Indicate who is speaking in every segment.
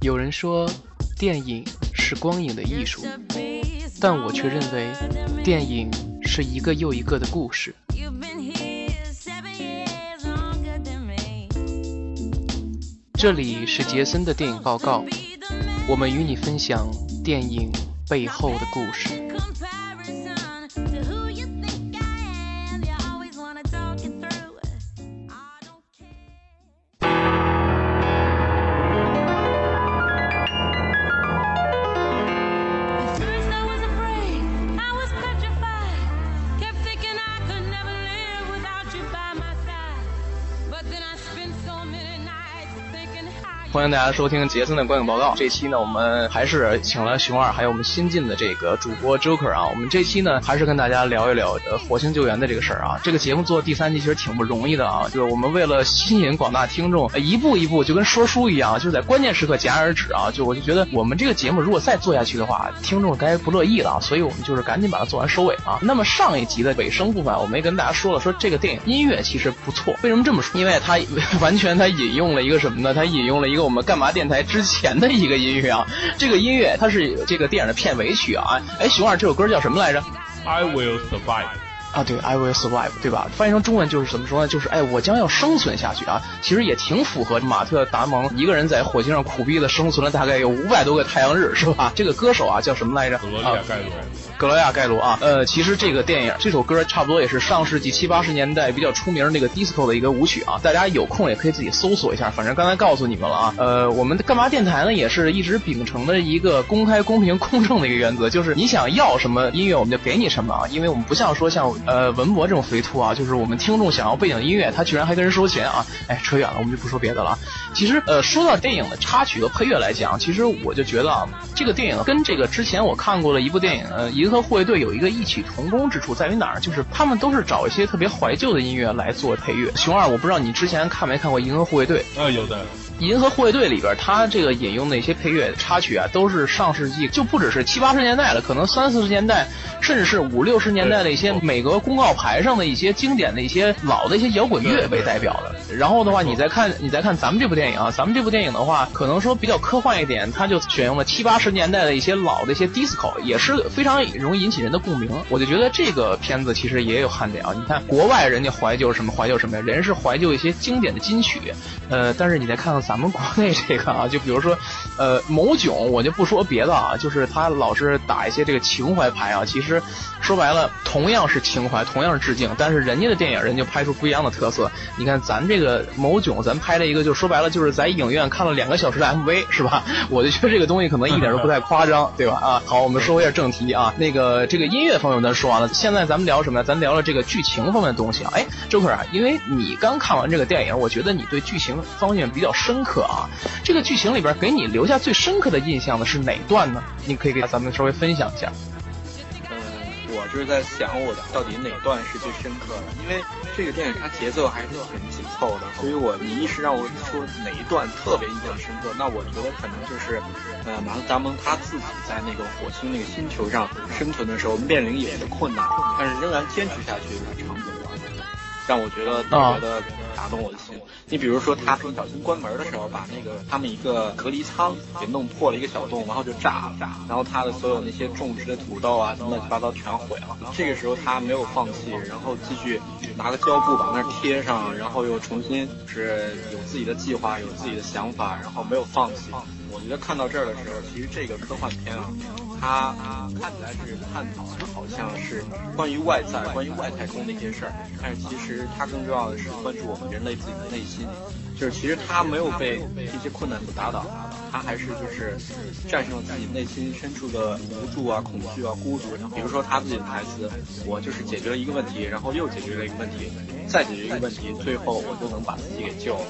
Speaker 1: 有人说，电影是光影的艺术，但我却认为，电影是一个又一个的故事。这里是杰森的电影报告，我们与你分享电影背后的故事。欢迎大家收听杰森的观影报告。这期呢，我们还是请了熊二，还有我们新进的这个主播 Joker 啊。我们这期呢，还是跟大家聊一聊呃火星救援的这个事儿啊。这个节目做第三季其实挺不容易的啊，就是我们为了吸引广大听众，一步一步就跟说书一样，就是在关键时刻戛然而止啊。就我就觉得我们这个节目如果再做下去的话，听众该不乐意了。所以我们就是赶紧把它做完收尾啊。那么上一集的尾声部分，我们也跟大家说了，说这个电影音乐其实不错。为什么这么说？因为它 完全它引用了一个什么呢？它引用了一个我们干嘛电台。之前的一个音乐啊，这个音乐它是这个电影的片尾曲啊。哎，熊二，这首歌叫什么来着
Speaker 2: ？I will survive。
Speaker 1: 啊，对，I will survive，对吧？翻译成中文就是怎么说呢？就是哎，我将要生存下去啊。其实也挺符合马特·达蒙一个人在火星上苦逼的生存了大概有五百多个太阳日，是吧？这个歌手啊叫什么来着？
Speaker 2: 格罗亚盖罗
Speaker 1: 啊，呃，其实这个电影这首歌差不多也是上世纪七八十年代比较出名那个 disco 的一个舞曲啊。大家有空也可以自己搜索一下。反正刚才告诉你们了啊，呃，我们干嘛电台呢也是一直秉承的一个公开、公平、公正的一个原则，就是你想要什么音乐我们就给你什么啊。因为我们不像说像呃文博这种。肥兔啊，就是我们听众想要背景音乐，他居然还跟人收钱啊！哎，扯远了，我们就不说别的了。其实，呃，说到电影的插曲和配乐来讲，其实我就觉得啊，这个电影跟这个之前我看过的一部电影呃一《银河护卫队》有一个异曲同工之处，在于哪儿？就是他们都是找一些特别怀旧的音乐来做配乐。熊二，我不知道你之前看没看过《银河护卫队》？
Speaker 2: 啊，有的。
Speaker 1: 银河护卫队里边，他这个引用的一些配乐插曲啊，都是上世纪就不只是七八十年代了，可能三四十年代，甚至是五六十年代的一些美国公告牌上的一些经典的一些老的一些摇滚乐为代表的。然后的话，你再看你再看咱们这部电影啊，咱们这部电影的话，可能说比较科幻一点，它就选用了七八十年代的一些老的一些 disco，也是非常容易引起人的共鸣。我就觉得这个片子其实也有看点啊。你看国外人家怀旧什么怀旧什么呀？人是怀旧一些经典的金曲，呃，但是你再看看。咱们国内这个啊，就比如说，呃，某囧，我就不说别的啊，就是他老是打一些这个情怀牌啊。其实说白了，同样是情怀，同样是致敬，但是人家的电影，人家拍出不一样的特色。你看咱这个某囧，咱拍了一个，就说白了，就是在影院看了两个小时的 MV，是吧？我就觉得这个东西可能一点都不太夸张，对吧？啊，好，我们说回下正题啊。那个这个音乐方面咱说完了，现在咱们聊什么呢？咱聊聊这个剧情方面的东西啊。哎，周克啊，因为你刚看完这个电影，我觉得你对剧情方面比较。深刻啊！这个剧情里边给你留下最深刻的印象的是哪段呢？你可以给咱们稍微分享一下。
Speaker 3: 嗯，我就是在想，我的到底哪段是最深刻的？因为这个电影它节奏还是挺紧凑的，所以我你一时让我说哪一段特别印象深刻，那我觉得可能就是呃马特达蒙他自己在那个火星那个星球上生存的时候面临一些困难，但是仍然坚持下去的场景，让我觉得特别的打动我的心。你比如说，他不小心关门的时候，把那个他们一个隔离舱给弄破了一个小洞，然后就炸了，然后他的所有那些种植的土豆啊，什么乱七八糟全毁了。这个时候他没有放弃，然后继续拿个胶布把那贴上，然后又重新是有自己的计划，有自己的想法，然后没有放弃。我觉得看到这儿的时候，其实这个科幻片啊，它看起来是探讨的好像是关于外在、关于外太空的一些事儿，但是其实它更重要的是关注我们人类自己的内心。就是其实他没有被这些困难所打倒，他还是就是战胜了自己内心深处的无助啊、恐惧啊、孤独。比如说他自己的台词：“我就是解决了一个问题，然后又解决了一个问题，再解决一个问题，最后我就能把自己给救了。”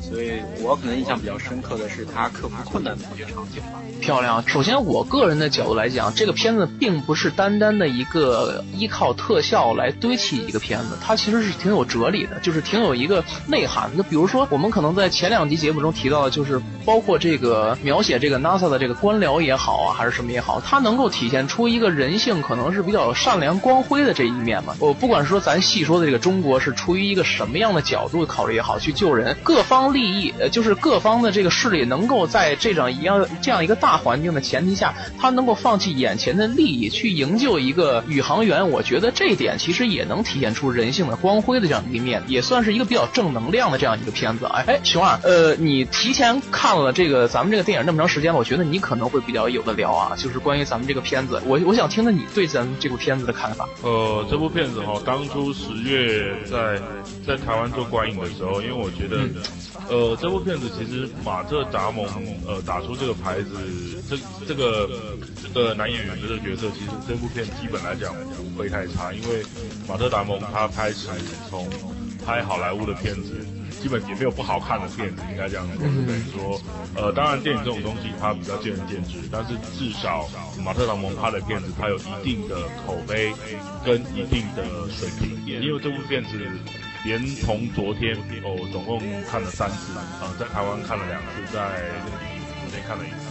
Speaker 3: 所以我可能印象比较深刻的是他克服困难的一些场景吧。
Speaker 1: 漂亮。首先，我个人的角度来讲，这个片子并不是单单的一个依靠特效来堆砌一个片子，它其实是挺有哲理的，就是挺有一个内涵的。比如说我们。可能在前两集节目中提到的，就是包括这个描写这个 NASA 的这个官僚也好啊，还是什么也好，它能够体现出一个人性可能是比较善良光辉的这一面嘛。我不管说咱细说的这个中国是出于一个什么样的角度考虑也好，去救人，各方利益，呃，就是各方的这个势力能够在这种一样这样一个大环境的前提下，他能够放弃眼前的利益去营救一个宇航员，我觉得这一点其实也能体现出人性的光辉的这样一面，也算是一个比较正能量的这样一个片子啊。哎哎，熊二，呃，你提前看了这个咱们这个电影那么长时间了，我觉得你可能会比较有的聊啊，就是关于咱们这个片子，我我想听听你对咱们这部片子的看法。
Speaker 2: 呃，这部片子哈，当初十月在在台湾做观影的时候，因为我觉得，呃，这部片子其实马特达蒙呃打出这个牌子，这这个这个男演员的这个角色，其实这部片基本来讲不会太差，因为马特达蒙他开始从拍好莱坞的片子。基本也没有不好看的片子，应该这样说。等于说，呃，当然电影这种东西它比较见仁见智，但是至少马特·达蒙拍的片子，它有一定的口碑跟一定的水平。因为这部片子连同昨天哦，总共看了三次，呃，在台湾看了两次，在昨天看了一次。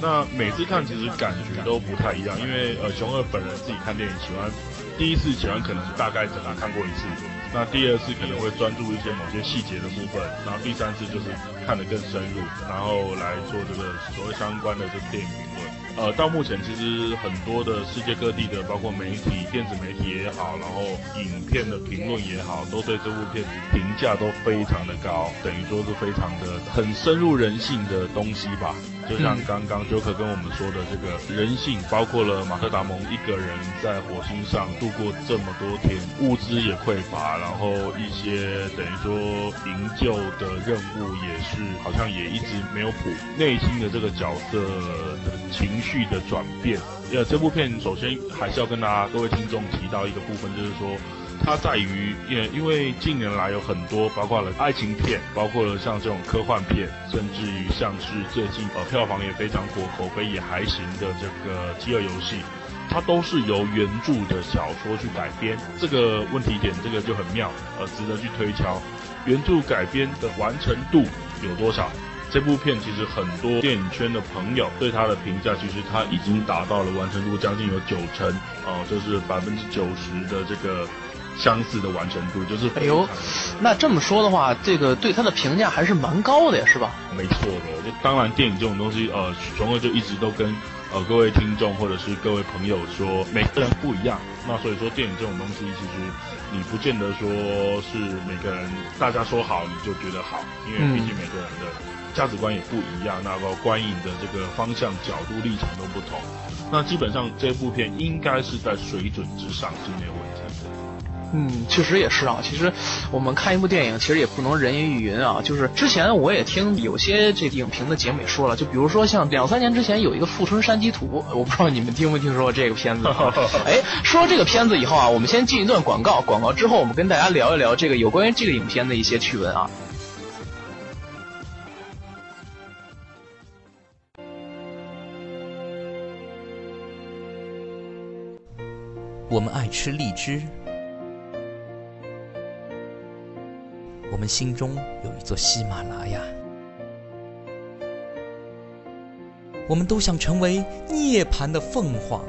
Speaker 2: 那每次看其实感觉都不太一样，因为呃，熊二本人自己看电影喜欢，第一次喜欢可能大概整个看过一次。那第二次可能会专注一些某些细节的部分，然后第三次就是看得更深入，然后来做这个所谓相关的这个电影评论。呃，到目前其实很多的世界各地的，包括媒体、电子媒体也好，然后影片的评论也好，都对这部片评价都非常的高，等于说是非常的很深入人性的东西吧。就像刚刚 Joker 跟我们说的，这个人性包括了马特达蒙一个人在火星上度过这么多天，物资也匮乏，然后一些等于说营救的任务也是好像也一直没有谱，内心的这个角色的情绪的转变。呃，这部片首先还是要跟大家各位听众提到一个部分，就是说。它在于，也因为近年来有很多，包括了爱情片，包括了像这种科幻片，甚至于像是最近呃票房也非常火，口碑也还行的这个《饥饿游戏》，它都是由原著的小说去改编。这个问题点，这个就很妙，呃，值得去推敲。原著改编的完成度有多少？这部片其实很多电影圈的朋友对它的评价，其实它已经达到了完成度将近有九成，哦，就是百分之九十的这个。相似的完成度就是，
Speaker 1: 哎呦，那这么说的话，这个对他的评价还是蛮高的呀，是吧？
Speaker 2: 没错的，就当然电影这种东西，呃，熊二就一直都跟呃各位听众或者是各位朋友说，每个人不一样。那所以说电影这种东西，其实你不见得说是每个人大家说好你就觉得好，因为毕竟每个人的价值观也不一样，那个观影的这个方向、角度、立场都不同。那基本上这部片应该是在水准之上是没有问题。
Speaker 1: 嗯，确实也是啊。其实我们看一部电影，其实也不能人云亦云啊。就是之前我也听有些这影评的节目也说了，就比如说像两三年之前有一个《富春山居图》，我不知道你们听没听说过这个片子。哎，说这个片子以后啊，我们先进一段广告，广告之后我们跟大家聊一聊这个有关于这个影片的一些趣闻啊。
Speaker 4: 我们爱吃荔枝。我们心中有一座喜马拉雅，我们都想成为涅槃的凤凰。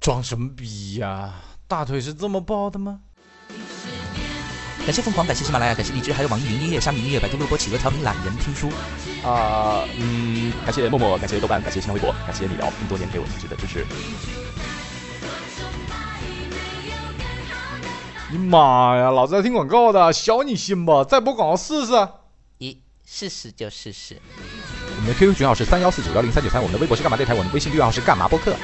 Speaker 5: 装什么逼呀？大腿是这么抱的吗？
Speaker 4: 感谢凤凰，感谢喜马拉雅，感谢荔枝，还有网易云音乐、虾米音乐、百度录播、企鹅调频、懒人听书。
Speaker 6: 啊，嗯，感谢默默，感谢豆瓣，感谢新浪微博，感谢你聊这么多年给我一直的支持。
Speaker 5: 你妈呀！老子在听广告的，小你心吧！再播广告试试。
Speaker 4: 咦，试试就试试。
Speaker 6: 我们的 QQ 群号是三幺四九幺零三九三，我们的微博是干嘛电台，我们的微信订阅号是干嘛播客。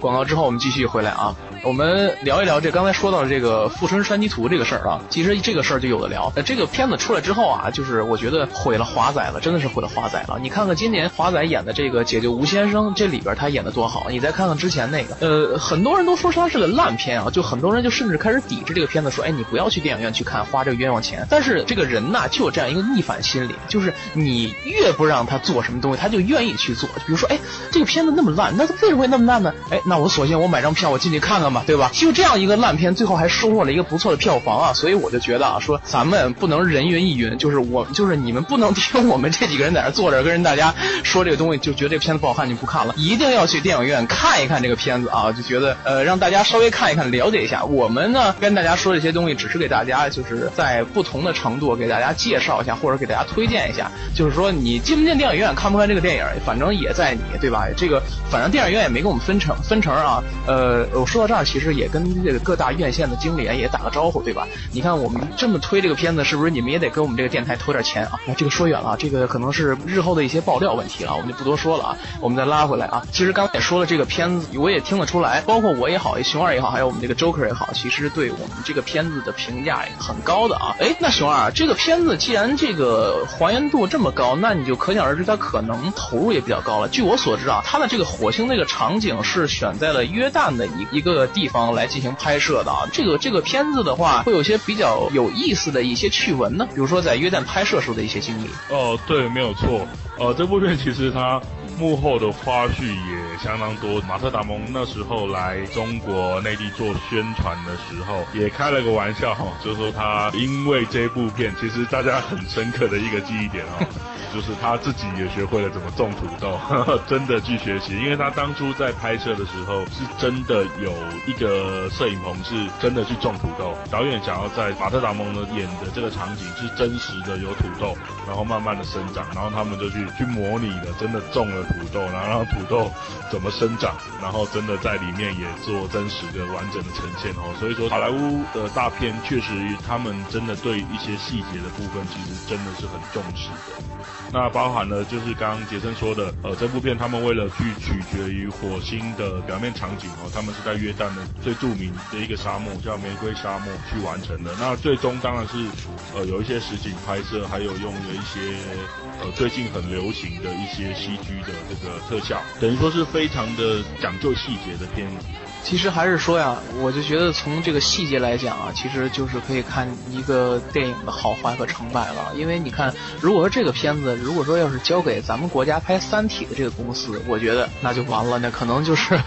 Speaker 1: 广告之后，我们继续回来啊。我们聊一聊这刚才说到的这个《富春山居图》这个事儿啊。其实这个事儿就有的聊。呃，这个片子出来之后啊，就是我觉得毁了华仔了，真的是毁了华仔了。你看看今年华仔演的这个《解救吴先生》，这里边他演的多好。你再看看之前那个，呃，很多人都说他是个烂片啊，就很多人就甚至开始抵制这个片子，说，哎，你不要去电影院去看，花这个冤枉钱。但是这个人呐，就有这样一个逆反心理，就是你越不让他做什么东西，他就愿意去做。比如说，哎，这个片子那么烂，那他为什么会那么烂呢？哎，那我索性我买张票，我进去看看吧，对吧？就这样一个烂片，最后还收获了一个不错的票房啊！所以我就觉得啊，说咱们不能人云亦云，就是我就是你们不能 听我们这几个人在这坐着跟人大家说这个东西，就觉得这片子不好看就不看了，一定要去电影院看一看这个片子啊！就觉得呃，让大家稍微看一看，了解一下。我们呢跟大家说这些东西，只是给大家就是在不同的程度给大家介绍一下，或者给大家推荐一下。就是说你进不进电影院，看不看这个电影，反正也在你，对吧？这个反正电影院也没给我们分成分成啊。呃，我说到这儿，其实也跟这个各大院线的经理也打个招呼，对吧？你看我们这么推这个片子，是不是你们也得给我们这个电台投点钱啊？那这个说远了，这个可能是日后的一些爆料问题了，我们就不多说了啊。我们再拉回来啊，其实刚才也说了，这个片子我也听得出来，包括我也好，熊二也好，还有我们这个 Joker 也好，其实对我们这个片子的评价也很高的啊。哎，那熊二，这个片子既然这个还原度这么高，那你就可想而知，它可能投入也比较高了。据我所知啊，它的这个火星那个场景是选在了约旦的一一个地方来进行拍摄的啊。这个这个片子的话，会有些比较有意思的一些趣闻呢，比如说在约旦拍摄时候的一些经历。
Speaker 2: 哦，对，没有错。呃，这部片其实它幕后的花絮也相当多。马特·达蒙那时候来中国内地做宣传的时候，也开了个玩笑哈，就是说他因为这部片，其实大家很深刻的一个记忆点哈，就是他自己也学会了怎么种土豆，真的去学习。因为他当初在拍摄的时候，是真的有一个摄影棚是真的去种土豆。导演想要在马特·达蒙的演的这个场景是真实的有土豆，然后慢慢的生长，然后他们就去。去模拟的，真的种了土豆，然后让土豆怎么生长，然后真的在里面也做真实的完整的呈现哦。所以说，好莱坞的大片确实，他们真的对一些细节的部分，其实真的是很重视的。那包含了就是刚刚杰森说的，呃，这部片他们为了去取决于火星的表面场景哦，他们是在约旦的最著名的一个沙漠叫玫瑰沙漠去完成的。那最终当然是呃有一些实景拍摄，还有用了一些呃最近很流行的一些 CG 的这个特效，等于说是非常的讲究细节的片。
Speaker 1: 其实还是说呀，我就觉得从这个细节来讲啊，其实就是可以看一个电影的好坏和成败了。因为你看，如果说这个片子，如果说要是交给咱们国家拍《三体》的这个公司，我觉得那就完了，那可能就是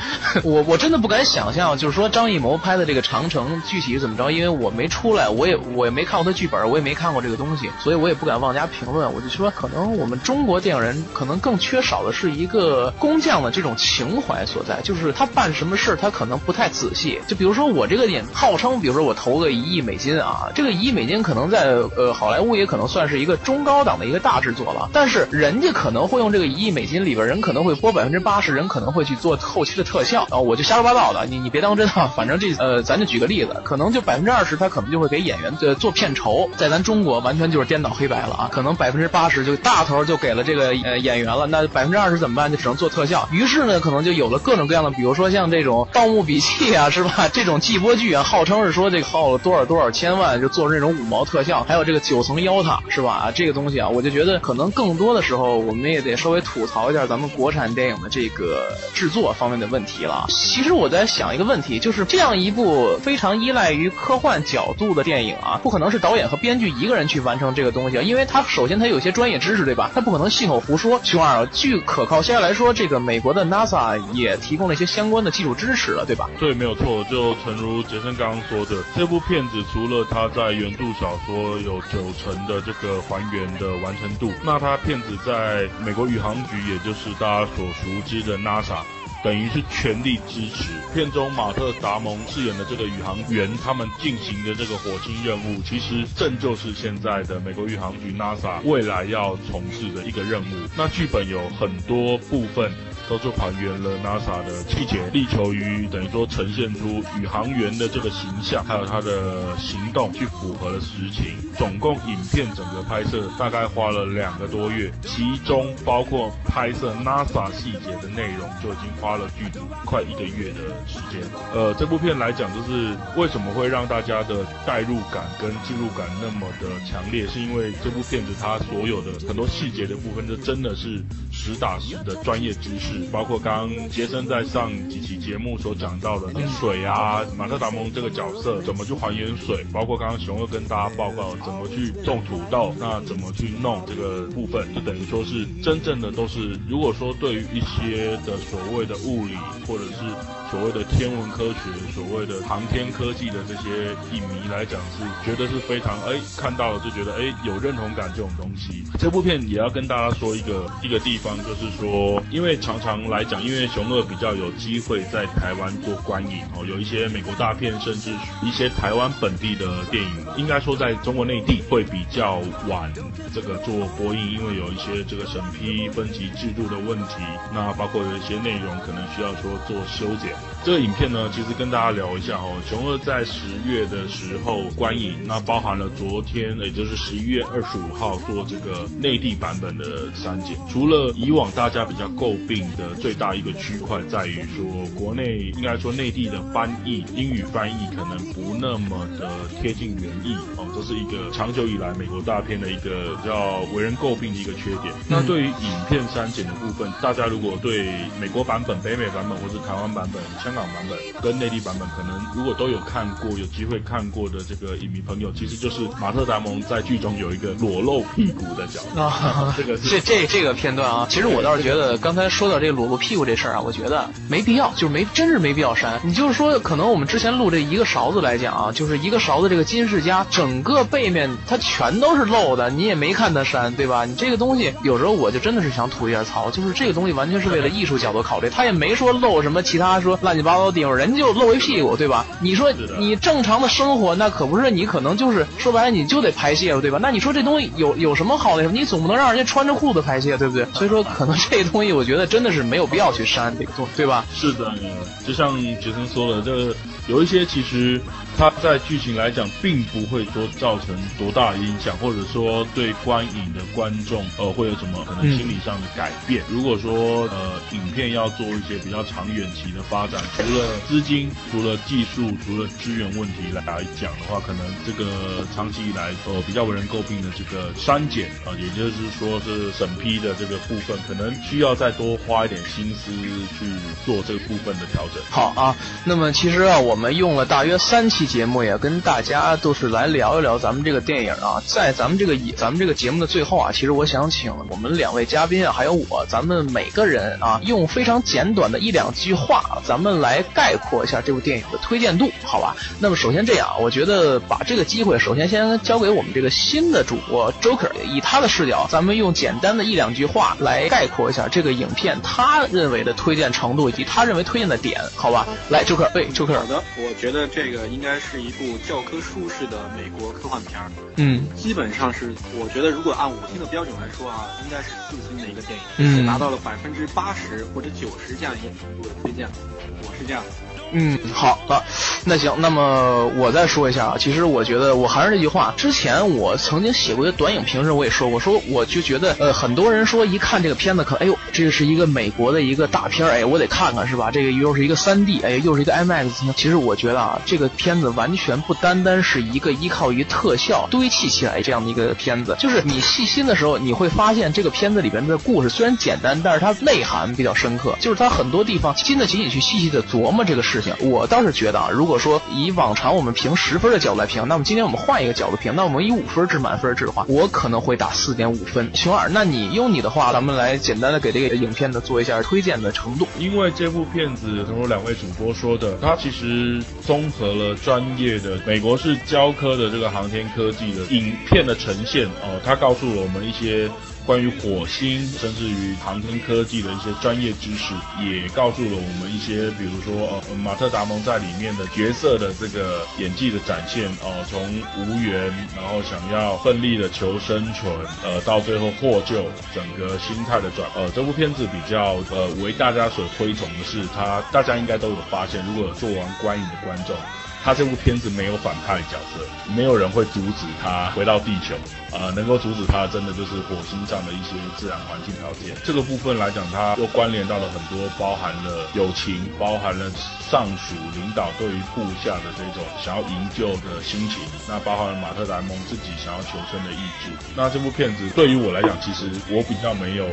Speaker 1: 我 我真的不敢想象，就是说张艺谋拍的这个《长城》具体怎么着，因为我没出来，我也我也没看过他剧本，我也没看过这个东西，所以我也不敢妄加评论。我就说，可能我们中国电影人可能更缺少的是一个工匠的这种情怀所在，就是他办什么事儿，他可能。可能不太仔细，就比如说我这个点号称，比如说我投个一亿美金啊，这个一亿美金可能在呃好莱坞也可能算是一个中高档的一个大制作了，但是人家可能会用这个一亿美金里边，人可能会拨百分之八十，人可能会去做后期的特效，啊我就瞎说八道的，你你别当真啊，反正这呃咱就举个例子，可能就百分之二十他可能就会给演员做做片酬，在咱中国完全就是颠倒黑白了啊，可能百分之八十就大头就给了这个呃演员了，那百分之二十怎么办？就只能做特效，于是呢可能就有了各种各样的，比如说像这种盗盗墓。笔记啊，是吧？这种季播剧啊，号称是说这个耗了多少多少千万，就做这种五毛特效，还有这个九层妖塔，是吧？这个东西啊，我就觉得可能更多的时候，我们也得稍微吐槽一下咱们国产电影的这个制作方面的问题了。其实我在想一个问题，就是这样一部非常依赖于科幻角度的电影啊，不可能是导演和编剧一个人去完成这个东西，因为他首先他有些专业知识，对吧？他不可能信口胡说。熊二，据可靠消息来说，这个美国的 NASA 也提供了一些相关的技术支持了，对吧？
Speaker 2: 对，没有错。就诚如杰森刚刚说的，这部片子除了它在原著小说有九成的这个还原的完成度，那它片子在美国宇航局，也就是大家所熟知的 NASA，等于是全力支持。片中马特·达蒙饰演的这个宇航员，他们进行的这个火星任务，其实正就是现在的美国宇航局 NASA 未来要从事的一个任务。那剧本有很多部分。都是还原了 NASA 的气节，力求于等于说呈现出宇航员的这个形象，还有他的行动去符合了实情。总共影片整个拍摄大概花了两个多月，其中包括拍摄 NASA 细节的内容就已经花了剧组快一个月的时间。呃，这部片来讲，就是为什么会让大家的代入感跟进入感那么的强烈，是因为这部片子它所有的很多细节的部分，就真的是实打实的专业知识，包括刚杰森在上几期节目所讲到的水啊，马特达蒙这个角色怎么去还原水，包括刚刚熊二跟大家报告怎么去种土豆，那怎么去弄这个部分，就等于说是真正的都是，如果说对于一些的所谓的物理或者是所谓的天文科学、所谓的航天科技的这些影迷来讲，是觉得是非常哎看到了就觉得哎有认同感这种东西。这部片也要跟大家说一个一个地方，就是说，因为常常常来讲，因为熊二比较有机会在台湾做观影哦，有一些美国大片，甚至一些台湾本地的电影，应该说在中国内地会比较晚这个做播映，因为有一些这个审批分级制度的问题，那包括有一些内容可能需要说做修剪。这个影片呢，其实跟大家聊一下哦，熊二在十月的时候观影，那包含了昨天，也就是十一月二十五号做这个内地版本的删减。除了以往大家比较诟病的最大一个区块，在于说国内应该说内地的翻译英语翻译可能不那么的贴近原意哦，这是一个长久以来美国大片的一个比较为人诟病的一个缺点。那对于影片删减的部分，大家如果对美国版本、北美版本或是台湾版本，香港版本跟内地版本，可能如果都有看过、有机会看过的这个影迷朋友，其实就是马特·达蒙在剧中有一个裸露屁股的角色。
Speaker 1: 啊，
Speaker 2: 这个是
Speaker 1: 这这这个片段啊，其实我倒是觉得，刚才说到这个裸露屁股这事儿啊，我觉得没必要，就是没真是没必要删。你就是说，可能我们之前录这一个勺子来讲啊，就是一个勺子这个金世佳整个背面它全都是露的，你也没看它删，对吧？你这个东西有时候我就真的是想吐一下槽，就是这个东西完全是为了艺术角度考虑，他也没说露什么其他说乱七八糟的地方，人就露一屁股，对吧？你说你正常的生活，那可不是你可能就是说白了你就得排泄了，对吧？那你说这东西有有什么好的？你总不能让人家穿着裤子排泄，对不对？所以说可能这东西我觉得真的是没有必要去删这个东西，对吧？
Speaker 2: 是的，就像杰森说的，这有一些其实它在剧情来讲，并不会说造成多大的影响，或者说对观影的观众呃会有什么可能心理上的改变。如果说呃影片要做一些比较长远期的发展，除了资金、除了技术、除了资源问题来讲的话，可能这个长期以来呃比较为人诟病的这个删减啊、也就是说是审批的这个部分，可能需要再多花一点心思去做这个部分的调整。
Speaker 1: 好啊，那么其实啊，我们用了大约三期节目，也跟大家都是来聊一聊咱们这个电影啊。在咱们这个以咱们这个节目的最后啊，其实我想请我们两位嘉宾啊，还有我，咱们每个人啊，用非常简短的一两句话，咱们来概括一下这部电影的推荐度，好吧？那么首先这样，我觉得把这个机会，首先先交给我们这个新的主播 Joker，以他的视角，咱们用简单的一两句话来概括一下这个影片他认为的推荐程度以及他认为推荐的点，好吧？来，Joker，对，Joker，
Speaker 3: 好的，我觉得这个应该是一部教科书式的美国科幻片儿，
Speaker 1: 嗯。
Speaker 3: 基本上是我觉得如果按五星的标准来说啊，应该是四星的一个电影，
Speaker 1: 嗯。
Speaker 3: 达到了百分之八十或者九十这样一个程度的推荐，我是这样的。
Speaker 1: 嗯，好了，那行，那么我再说一下啊，其实我觉得我还是那句话，之前我曾经写过一个短影评时，我也说过，说我就觉得，呃，很多人说一看这个片子，可哎呦，这是一个美国的一个大片儿，哎，我得看看是吧？这个又是一个三 D，哎，又是一个 IMAX，其实我觉得啊，这个片子完全不单单是一个依靠于特效堆砌起来这样的一个片子，就是你细心的时候，你会发现这个片子里边的故事虽然简单，但是它内涵比较深刻，就是它很多地方经得起你去细细的琢磨这个事情。我倒是觉得啊，如果说以往常我们评十分的角度来评，那么今天我们换一个角度评，那我们以五分制满分制的话，我可能会打四点五分。熊二，那你用你的话，咱们来简单的给这个影片呢做一下推荐的程度。
Speaker 2: 因为这部片子，正如两位主播说的，它其实综合了专业的美国是教科的这个航天科技的影片的呈现哦，它告诉了我们一些。关于火星，甚至于航天科技的一些专业知识，也告诉了我们一些，比如说呃马特·达蒙在里面的角色的这个演技的展现哦，从无缘，然后想要奋力的求生存，呃，到最后获救，整个心态的转，呃，这部片子比较呃为大家所推崇的是，他大家应该都有发现，如果做完观影的观众。他这部片子没有反派角色，没有人会阻止他回到地球。呃，能够阻止他，真的就是火星上的一些自然环境条件。这个部分来讲，它又关联到了很多，包含了友情，包含了上属领导对于部下的这种想要营救的心情，那包含了马特·达蒙自己想要求生的意志。那这部片子对于我来讲，其实我比较没有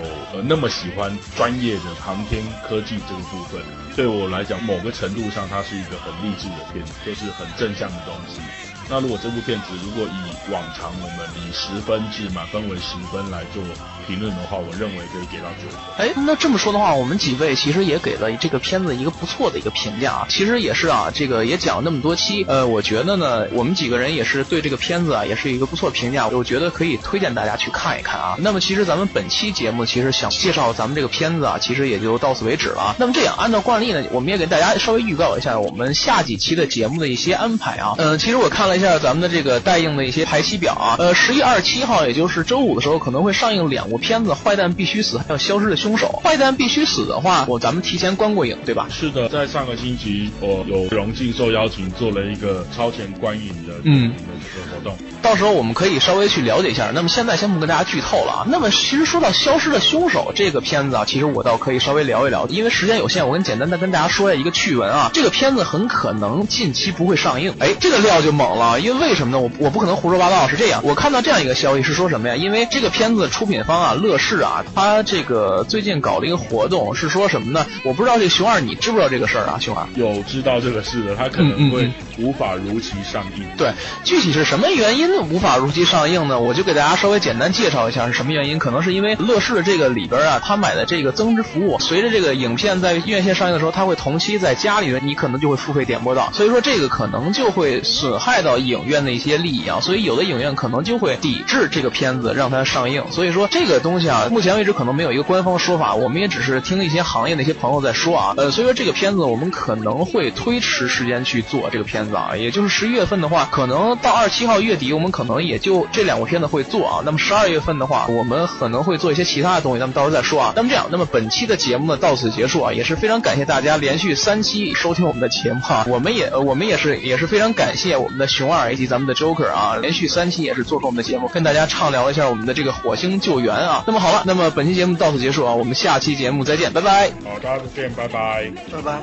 Speaker 2: 那么喜欢专业的航天科技这个部分。对我来讲，某个程度上，它是一个很励志的片子，就是很正向的东西。那如果这部片子，如果以往常我们以十分制满分为十分来做评论的话，我认为可以给到九分。
Speaker 1: 哎，那这么说的话，我们几位其实也给了这个片子一个不错的一个评价啊。其实也是啊，这个也讲了那么多期，呃，我觉得呢，我们几个人也是对这个片子啊，也是一个不错评价。我觉得可以推荐大家去看一看啊。那么其实咱们本期节目其实想介绍咱们这个片子啊，其实也就到此为止了。那么这样，按照惯例呢，我们也给大家稍微预告一下我们下几期的节目的一些安排啊。嗯，其实我看了一下咱们的这个待映的一些排期表啊，呃，十月二十七号，也就是周五的时候，可能会上映两部片子，《坏蛋必须死》还有《消失的凶手》。《坏蛋必须死》的话，我咱们提前观过影，对吧？
Speaker 2: 是的，在上个星期，我有荣幸受邀请做了一个超前观影的
Speaker 1: 嗯
Speaker 2: 的这个活动。
Speaker 1: 到时候我们可以稍微去了解一下。那么现在先不跟大家剧透了啊。那么其实说到《消失的凶手》这个片子啊，其实我倒可以稍微聊一聊，因为时间有限，我跟简单的跟大家说一下一个趣闻啊。这个片子很可能近期不会上映。哎，这个料就猛了，因为为什么呢？我我不可能胡说八道，是这样。我看到这样一个消息是说什么呀？因为这个片子出品方啊，乐视啊，他这个最近搞了一个活动，是说什么呢？我不知道这熊二你知不知道这个事儿啊？熊二。
Speaker 2: 有知道这个事的，他可
Speaker 1: 嗯
Speaker 2: 能会无法如期上映。
Speaker 1: 对，具体是什么原因无法如期上映呢？我就给大家稍微简单介绍一下是什么原因。可能是因为乐视的这个里边啊，他买的这个增值服务，随着这个影片在院线上映的时候，他会同期在家里面你可能就会付费点播到，所以说这个可能就会损害到影院的一些利益啊，所以有的影院可能就会抵制这个片子让它上映。所以说这个东西啊，目前为止可能没有一个官方说法，我们也只是听一些行业的一些朋友在说啊。呃，所以说这个片子我们可能会推迟时间去做这个片子啊，也就是十一月份的话，可能到二十七号月底，我们可能也就这两部片子会做啊。那么十二月份的话，我们可能会做一些其他的东西，那么到时候再说啊。那么这样，那么本期的节目呢到此结束啊，也是非常感谢大家连续三期收听我们的节目啊，我们也我们也是也是非常感谢我们的熊二以及咱们的 Joker 啊，连续三期也是做客我们的节目，跟大家畅聊了一下我们的这个火星救援啊。那么好了，那么本期节目到此结束啊，我们下期节目再见，拜拜。
Speaker 2: 好，大家再见，拜拜。
Speaker 3: 拜拜。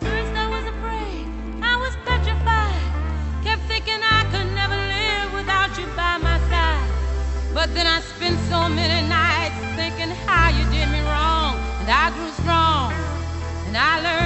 Speaker 7: At first I was afraid, I was petrified. Kept thinking I could never live without you by my side. But then I spent so many nights and I learned